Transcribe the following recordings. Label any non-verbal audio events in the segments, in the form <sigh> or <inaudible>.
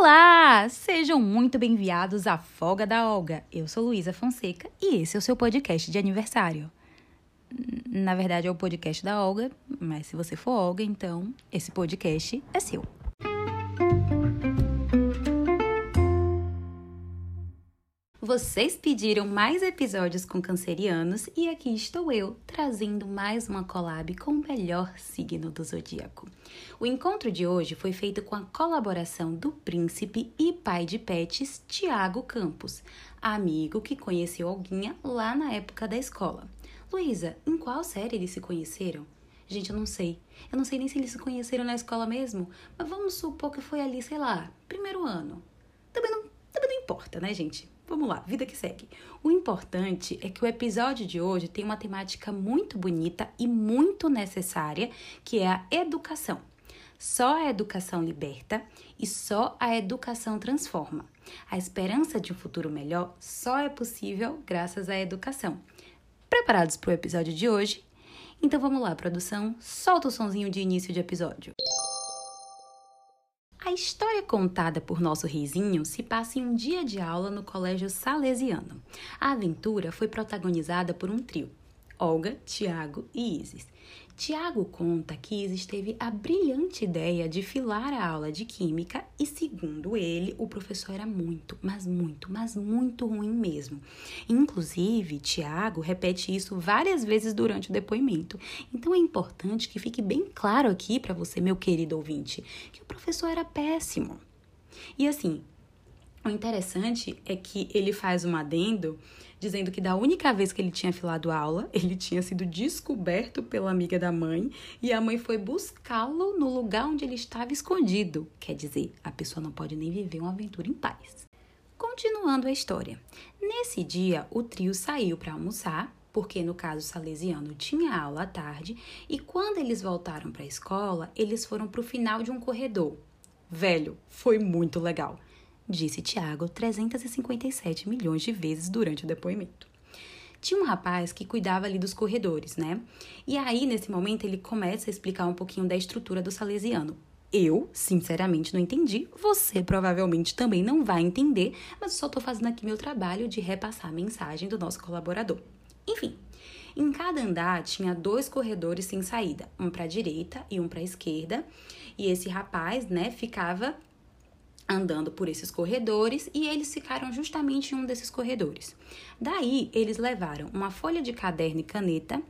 Olá! Sejam muito bem-vindos à Folga da Olga. Eu sou Luísa Fonseca e esse é o seu podcast de aniversário. Na verdade, é o podcast da Olga, mas se você for Olga, então esse podcast é seu. Vocês pediram mais episódios com cancerianos e aqui estou eu trazendo mais uma collab com o melhor signo do zodíaco. O encontro de hoje foi feito com a colaboração do príncipe e pai de pets Tiago Campos, amigo que conheceu Alguinha lá na época da escola. Luísa, em qual série eles se conheceram? Gente, eu não sei. Eu não sei nem se eles se conheceram na escola mesmo, mas vamos supor que foi ali, sei lá, primeiro ano. Também não, também não importa, né, gente? Vamos lá, vida que segue. O importante é que o episódio de hoje tem uma temática muito bonita e muito necessária, que é a educação. Só a educação liberta e só a educação transforma. A esperança de um futuro melhor só é possível graças à educação. Preparados para o episódio de hoje? Então vamos lá, produção, solta o sonzinho de início de episódio. A história contada por nosso reizinho se passa em um dia de aula no Colégio Salesiano. A aventura foi protagonizada por um trio: Olga, Tiago e Isis. Tiago conta que Isis teve a brilhante ideia de filar a aula de química e, segundo ele, o professor era muito, mas muito, mas muito ruim mesmo. Inclusive, Tiago repete isso várias vezes durante o depoimento. Então é importante que fique bem claro aqui para você, meu querido ouvinte, que o professor era péssimo. E assim, o interessante é que ele faz um adendo dizendo que da única vez que ele tinha filado aula, <laughs> ele tinha sido descoberto pela amiga da mãe e a mãe foi buscá-lo no lugar onde ele estava escondido. Quer dizer, a pessoa não pode nem viver uma aventura em paz. Continuando a história. Nesse dia, o trio saiu para almoçar, porque no caso salesiano tinha aula à tarde, e quando eles voltaram para a escola, eles foram para o final de um corredor. Velho, foi muito legal disse Tiago 357 milhões de vezes durante o depoimento. Tinha um rapaz que cuidava ali dos corredores, né? E aí, nesse momento, ele começa a explicar um pouquinho da estrutura do salesiano. Eu, sinceramente, não entendi. Você provavelmente também não vai entender, mas eu só estou fazendo aqui meu trabalho de repassar a mensagem do nosso colaborador. Enfim, em cada andar tinha dois corredores sem saída, um para a direita e um para a esquerda. E esse rapaz, né, ficava andando por esses corredores e eles ficaram justamente em um desses corredores. Daí, eles levaram uma folha de caderno e caneta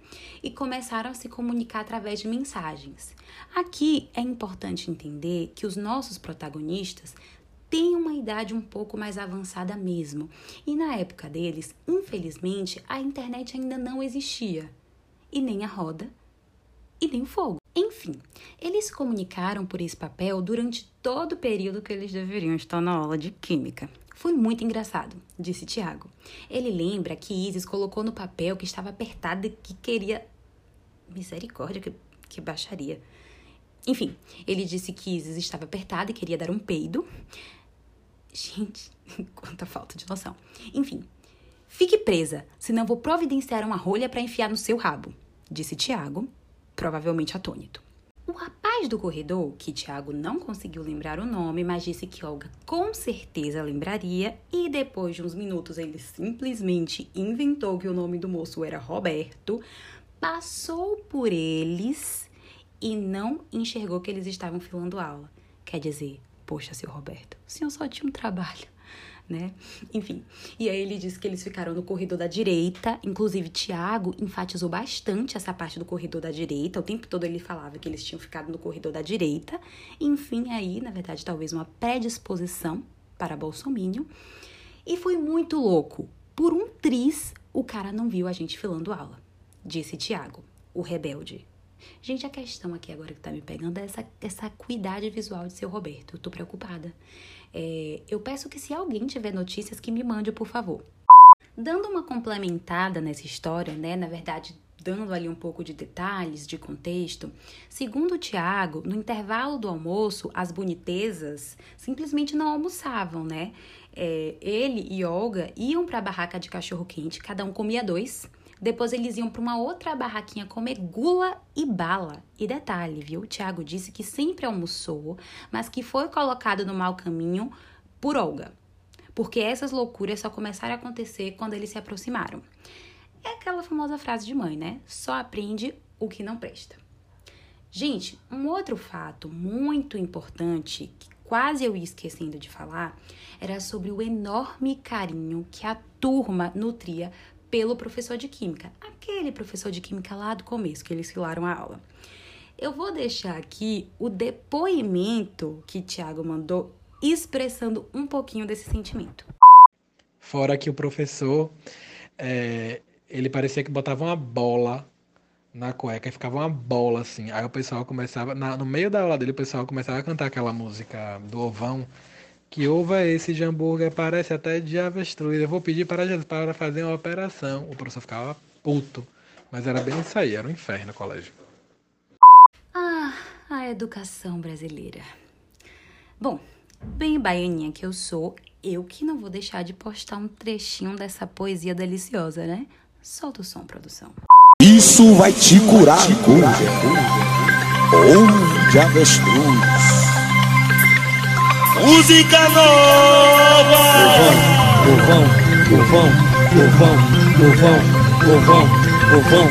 e começaram a se comunicar através de mensagens. Aqui é importante entender que os nossos protagonistas têm uma idade um pouco mais avançada mesmo. E na época deles, infelizmente, a internet ainda não existia. E nem a roda, e nem o fogo. Enfim, eles se comunicaram por esse papel durante todo o período que eles deveriam estar na aula de química. Foi muito engraçado, disse Tiago. Ele lembra que Isis colocou no papel que estava apertada e que queria. Misericórdia, que, que baixaria. Enfim, ele disse que Isis estava apertada e queria dar um peido. Gente, <laughs> quanta falta de noção. Enfim, fique presa, senão vou providenciar uma rolha para enfiar no seu rabo, disse Tiago, provavelmente atônito. O rapaz do corredor, que Tiago não conseguiu lembrar o nome, mas disse que Olga com certeza lembraria, e depois de uns minutos ele simplesmente inventou que o nome do moço era Roberto, passou por eles e não enxergou que eles estavam filando aula. Quer dizer, poxa, seu Roberto, o senhor só tinha um trabalho né? Enfim. E aí ele disse que eles ficaram no corredor da direita. Inclusive, Tiago enfatizou bastante essa parte do corredor da direita. O tempo todo ele falava que eles tinham ficado no corredor da direita. Enfim, aí, na verdade, talvez uma predisposição para Bolsonaro. E foi muito louco. Por um tris, o cara não viu a gente filando aula, disse Tiago, o rebelde. Gente, a questão aqui agora que tá me pegando é essa, essa visual de seu Roberto. Eu tô preocupada. É, eu peço que se alguém tiver notícias, que me mande, por favor. Dando uma complementada nessa história, né? Na verdade, dando ali um pouco de detalhes, de contexto, segundo Tiago, no intervalo do almoço, as bonitezas simplesmente não almoçavam, né? É, ele e Olga iam para a barraca de cachorro-quente, cada um comia dois, Depois eles iam para uma outra barraquinha comer gula e bala. E detalhe, viu? O Tiago disse que sempre almoçou, mas que foi colocado no mau caminho por Olga. Porque essas loucuras só começaram a acontecer quando eles se aproximaram. É aquela famosa frase de mãe, né? Só aprende o que não presta. Gente, um outro fato muito importante que quase eu ia esquecendo de falar era sobre o enorme carinho que a turma nutria pelo professor de química, aquele professor de química lá do começo que eles filaram a aula. Eu vou deixar aqui o depoimento que Tiago mandou expressando um pouquinho desse sentimento. Fora que o professor, é, ele parecia que botava uma bola na cueca e ficava uma bola assim. Aí o pessoal começava, na, no meio da aula dele, o pessoal começava a cantar aquela música do ovão. Que ovo é esse de hambúrguer? Parece até de avestruz. Eu vou pedir para Jesus para fazer uma operação. O professor ficava puto. Mas era bem isso aí, era um inferno no colégio. Ah, a educação brasileira. Bom, bem baianinha que eu sou, eu que não vou deixar de postar um trechinho dessa poesia deliciosa, né? Solta o som, produção. Isso vai te curar, te curar. Ou de avestruz. Música nova! Ovão, ovão, ovão, ovão, ovão, ovão, ovão.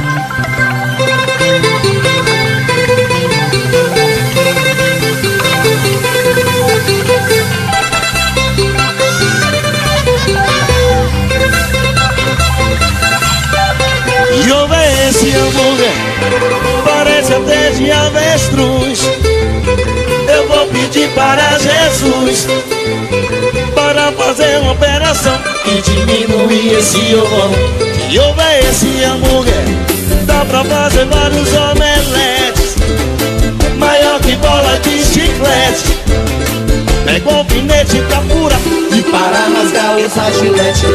E ouve esse hambúrguer, parece até de avestruz. Pedir para Jesus para fazer uma operação e diminuir esse ovão. E ouve esse hambúrguer, dá pra fazer vários omeletes, maior que bola de chiclete. Pega o alfinete pra furar e para rasgar essa gilete.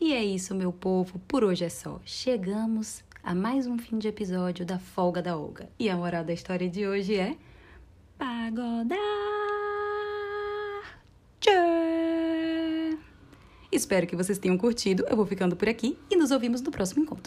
E é isso, meu povo. Por hoje é só. Chegamos a mais um fim de episódio da Folga da Olga. E a moral da história de hoje é. Pagodar! Tchê! Espero que vocês tenham curtido. Eu vou ficando por aqui e nos ouvimos no próximo encontro.